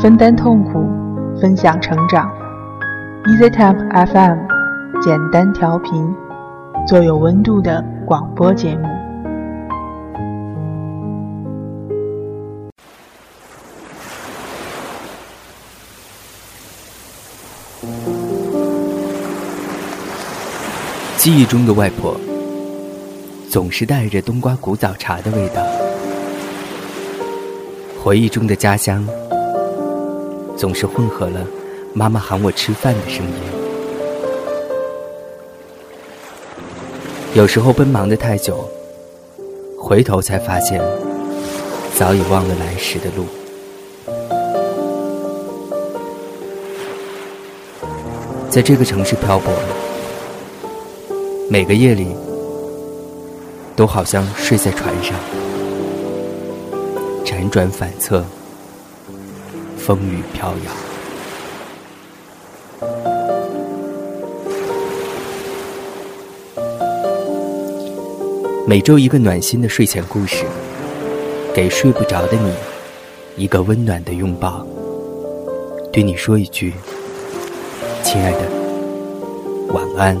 分担痛苦，分享成长。EasyTemp FM，简单调频，做有温度的广播节目。记忆中的外婆，总是带着冬瓜古早茶的味道；回忆中的家乡，总是混合了妈妈喊我吃饭的声音。有时候奔忙的太久，回头才发现，早已忘了来时的路。在这个城市漂泊。每个夜里，都好像睡在船上，辗转反侧，风雨飘摇。每周一个暖心的睡前故事，给睡不着的你一个温暖的拥抱，对你说一句：“亲爱的，晚安。”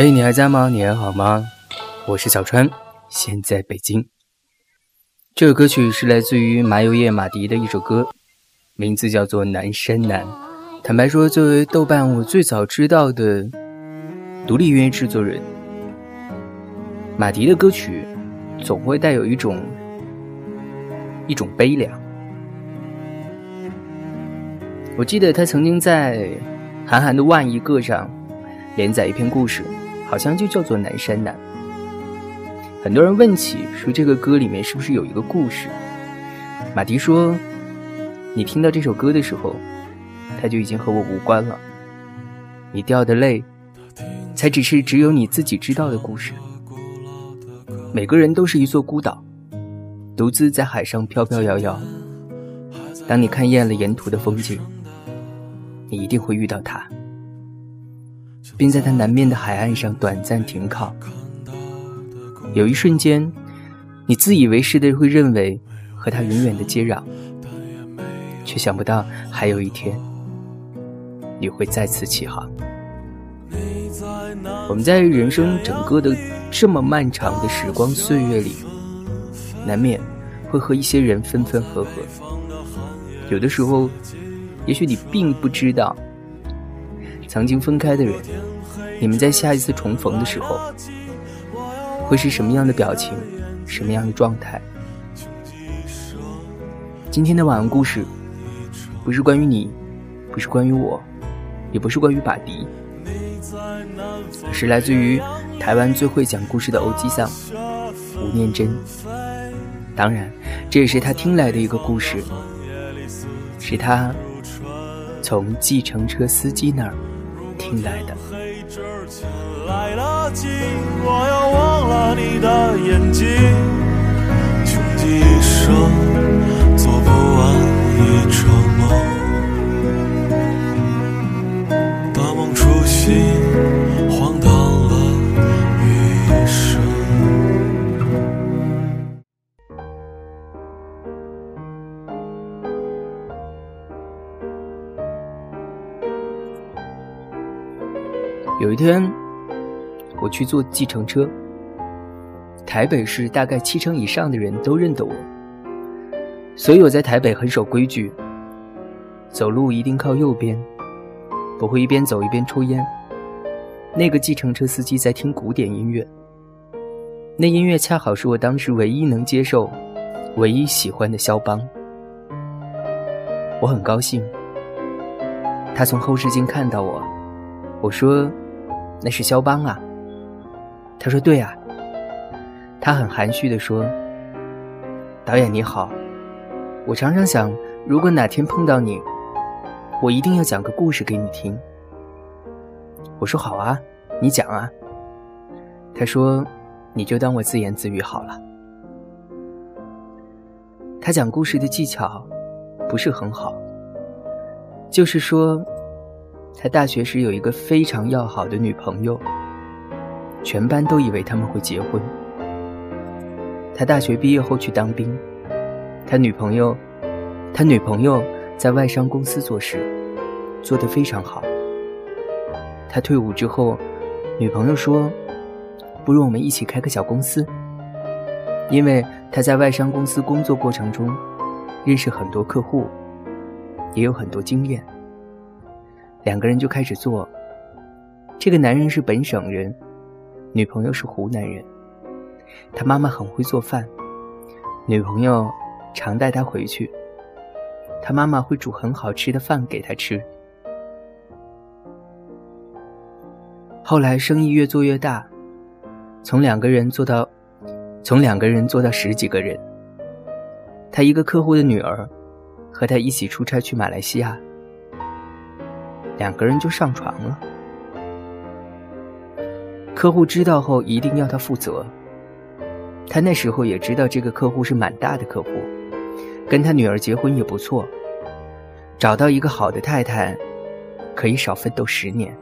嘿，你还在吗？你还好吗？我是小川，现在北京。这首歌曲是来自于麻油叶马迪的一首歌，名字叫做《南山南》。坦白说，作为豆瓣我最早知道的独立音乐制作人，马迪的歌曲总会带有一种一种悲凉。我记得他曾经在韩寒的万一个上连载一篇故事。好像就叫做南山南。很多人问起说这个歌里面是不是有一个故事？马迪说：“你听到这首歌的时候，它就已经和我无关了。你掉的泪，才只是只有你自己知道的故事。每个人都是一座孤岛，独自在海上飘飘摇摇。当你看厌了沿途的风景，你一定会遇到他。”并在他南面的海岸上短暂停靠。有一瞬间，你自以为是的会认为和他永远的接壤，却想不到还有一天你会再次起航。我们在人生整个的这么漫长的时光岁月里，难免会和一些人分分合合。有的时候，也许你并不知道，曾经分开的人。你们在下一次重逢的时候，会是什么样的表情，什么样的状态？今天的晚安故事，不是关于你，不是关于我，也不是关于巴迪，是来自于台湾最会讲故事的欧吉桑吴念真。当然，这也是他听来的一个故事，是他从计程车司机那儿。听来的。来得及，我要忘了你的眼睛，穷极一生有一天，我去坐计程车。台北市大概七成以上的人都认得我，所以我在台北很守规矩，走路一定靠右边，不会一边走一边抽烟。那个计程车司机在听古典音乐，那音乐恰好是我当时唯一能接受、唯一喜欢的肖邦。我很高兴，他从后视镜看到我，我说。那是肖邦啊，他说对啊。他很含蓄地说：“导演你好，我常常想，如果哪天碰到你，我一定要讲个故事给你听。”我说好啊，你讲啊。他说：“你就当我自言自语好了。”他讲故事的技巧不是很好，就是说。他大学时有一个非常要好的女朋友，全班都以为他们会结婚。他大学毕业后去当兵，他女朋友，他女朋友在外商公司做事，做得非常好。他退伍之后，女朋友说：“不如我们一起开个小公司。”因为他在外商公司工作过程中，认识很多客户，也有很多经验。两个人就开始做。这个男人是本省人，女朋友是湖南人。他妈妈很会做饭，女朋友常带他回去。他妈妈会煮很好吃的饭给他吃。后来生意越做越大，从两个人做到，从两个人做到十几个人。他一个客户的女儿，和他一起出差去马来西亚。两个人就上床了。客户知道后一定要他负责。他那时候也知道这个客户是蛮大的客户，跟他女儿结婚也不错，找到一个好的太太，可以少奋斗十年。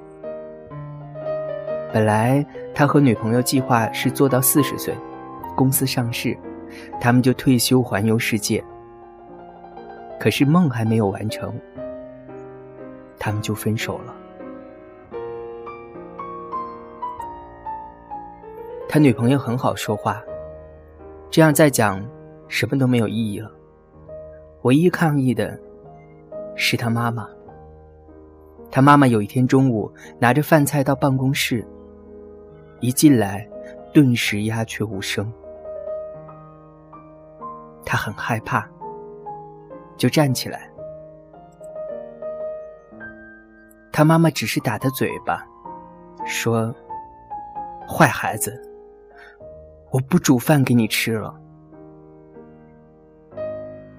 本来他和女朋友计划是做到四十岁，公司上市，他们就退休环游世界。可是梦还没有完成。他们就分手了。他女朋友很好说话，这样再讲什么都没有意义了。唯一抗议的是他妈妈。他妈妈有一天中午拿着饭菜到办公室，一进来，顿时鸦雀无声。他很害怕，就站起来。他妈妈只是打他嘴巴，说：“坏孩子，我不煮饭给你吃了。”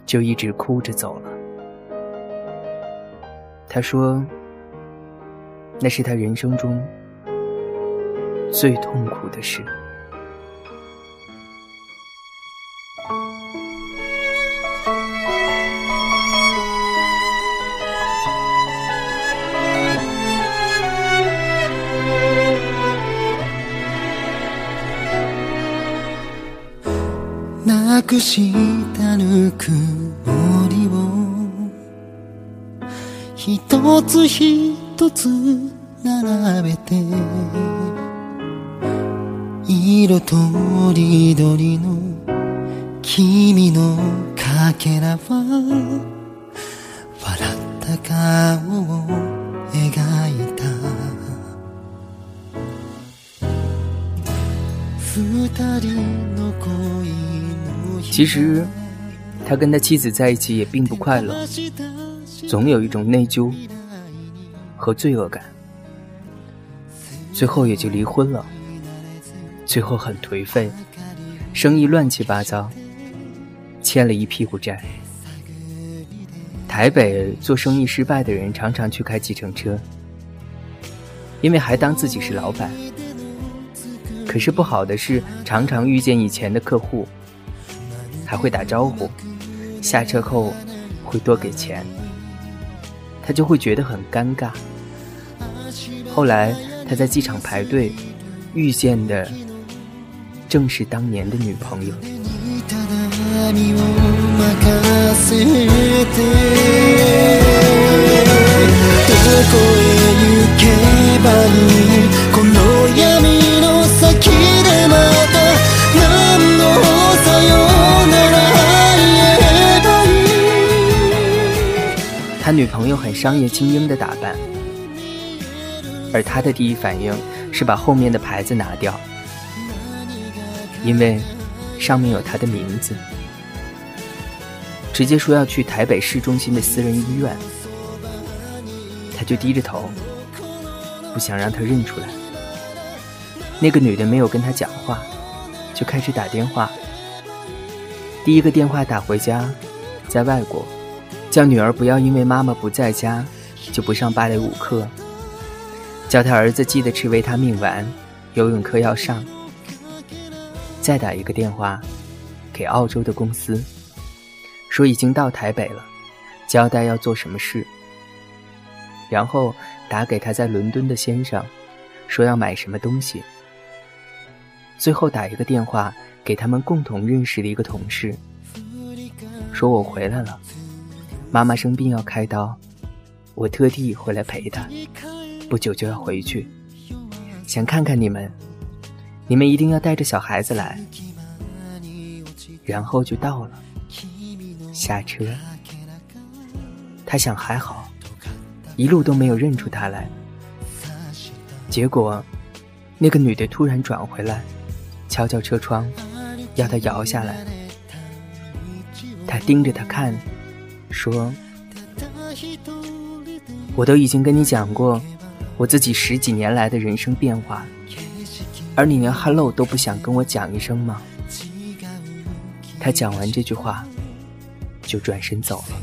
就一直哭着走了。他说：“那是他人生中最痛苦的事。”くしたぬくもりを。一つ一つ並べて。色とりどりの君のかけらは。笑った顔を描いた。二人の恋其实，他跟他妻子在一起也并不快乐，总有一种内疚和罪恶感。最后也就离婚了。最后很颓废，生意乱七八糟，欠了一屁股债。台北做生意失败的人常常去开计程车，因为还当自己是老板。可是不好的是，常常遇见以前的客户，还会打招呼，下车后会多给钱，他就会觉得很尴尬。后来他在机场排队，遇见的正是当年的女朋友。他女朋友很商业精英的打扮，而他的第一反应是把后面的牌子拿掉，因为上面有他的名字，直接说要去台北市中心的私人医院，他就低着头，不想让他认出来。那个女的没有跟他讲话，就开始打电话。第一个电话打回家，在外国。叫女儿不要因为妈妈不在家就不上芭蕾舞课，叫他儿子记得吃维他命丸，游泳课要上。再打一个电话给澳洲的公司，说已经到台北了，交代要做什么事。然后打给他在伦敦的先生，说要买什么东西。最后打一个电话给他们共同认识的一个同事，说我回来了。妈妈生病要开刀，我特地回来陪她。不久就要回去，想看看你们，你们一定要带着小孩子来。然后就到了，下车。他想还好，一路都没有认出他来。结果，那个女的突然转回来，敲敲车窗，要他摇下来。他盯着他看。说：“我都已经跟你讲过我自己十几年来的人生变化，而你连 ‘hello’ 都不想跟我讲一声吗？”他讲完这句话，就转身走了。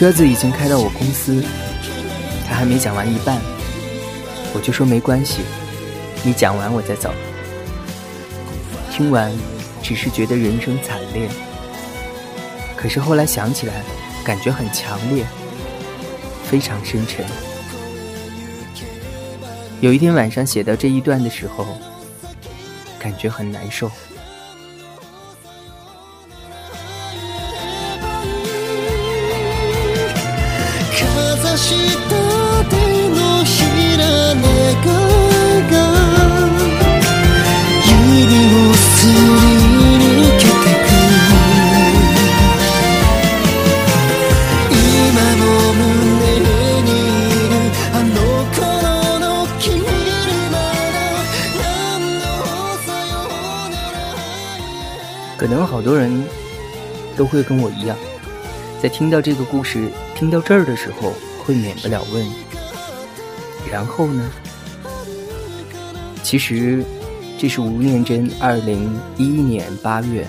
车子已经开到我公司，他还没讲完一半，我就说没关系，你讲完我再走。听完，只是觉得人生惨烈，可是后来想起来，感觉很强烈，非常深沉。有一天晚上写到这一段的时候，感觉很难受。可能好多人都会跟我一样，在听到这个故事、听到这儿的时候。会免不了问，然后呢？其实，这是吴念真二零一一年八月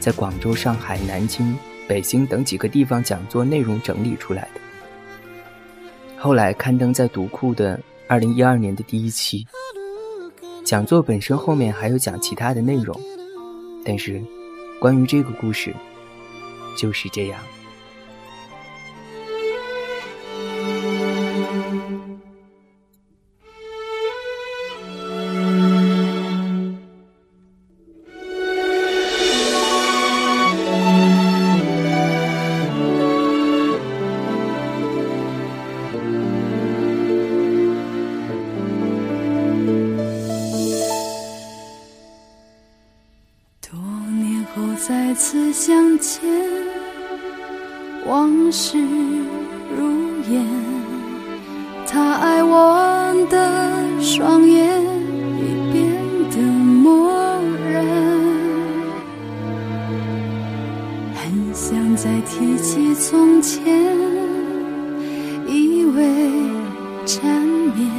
在广州、上海、南京、北京等几个地方讲座内容整理出来的。后来刊登在读库的二零一二年的第一期。讲座本身后面还有讲其他的内容，但是关于这个故事就是这样。起从前，以为缠绵。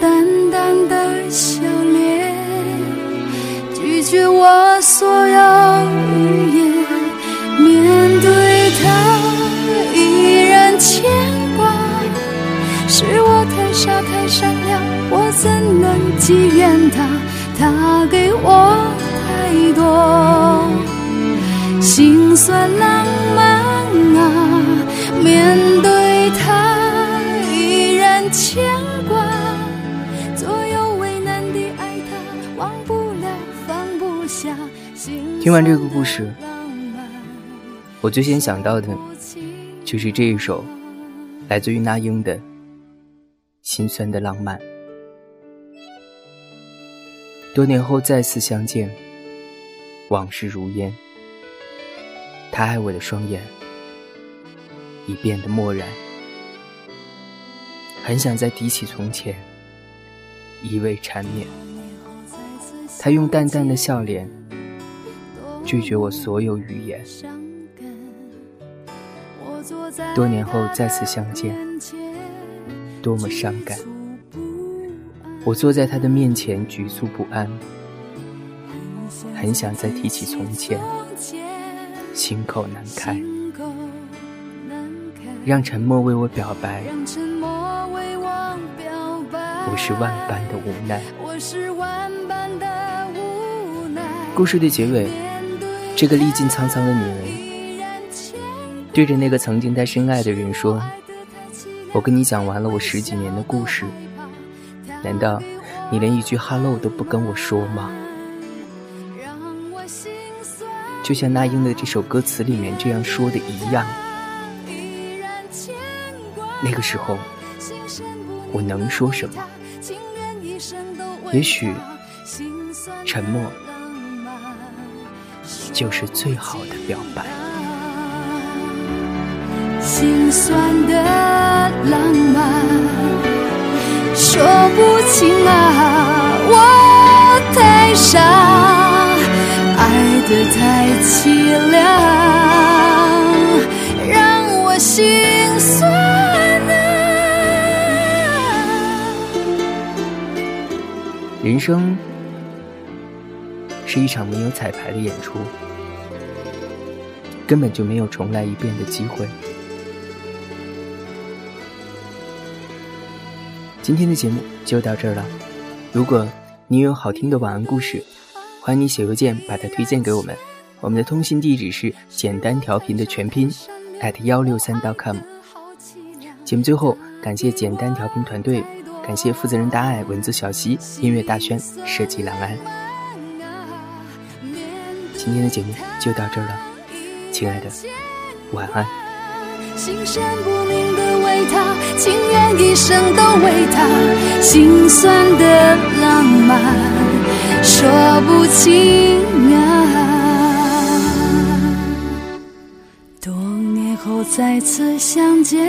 淡淡的笑脸，拒绝我所有语言。面对他，依然牵挂。是我太傻太善良，我怎能记怨他？他给我太多心酸浪漫！面对他，依然牵挂。左右为难的爱他，忘不了，放不下。听完这个故事，我最先想到的就是这一首来自于那英的《心酸的浪漫》。多年后再次相见，往事如烟。他爱我的双眼已变得漠然，很想再提起从前，一味缠绵。他用淡淡的笑脸拒绝我所有语言。多年后再次相见，多么伤感。我坐在他的面前，局促不安，很想再提起从前，心口难开。让沉默为我表白，我是万般的无奈。故事的结尾，这个历尽沧桑的女人，对着那个曾经她深爱的人说：“我跟你讲完了我十几年的故事。”难道你连一句 “hello” 都不跟我说吗？就像那英的这首歌词里面这样说的一样。那个时候，我能说什么？也许，沉默就是最好的表白。心酸的浪漫。说不清啊，我太傻，爱得太人生是一场没有彩排的演出，根本就没有重来一遍的机会。今天的节目就到这儿了。如果你有好听的晚安故事，欢迎你写邮件把它推荐给我们。我们的通信地址是简单调频的全拼 at 幺六三 .com。节目最后，感谢简单调频团队，感谢负责人大爱、文字小溪、音乐大轩、设计郎安。今天的节目就到这儿了，亲爱的，晚安。心神不宁的为他，情愿一生都为他，心酸的浪漫说不清啊。多年后再次相见，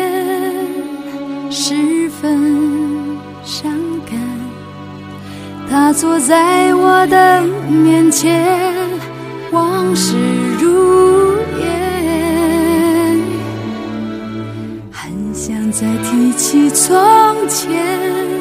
十分伤感。他坐在我的面前，往事如烟，很想。再提起从前。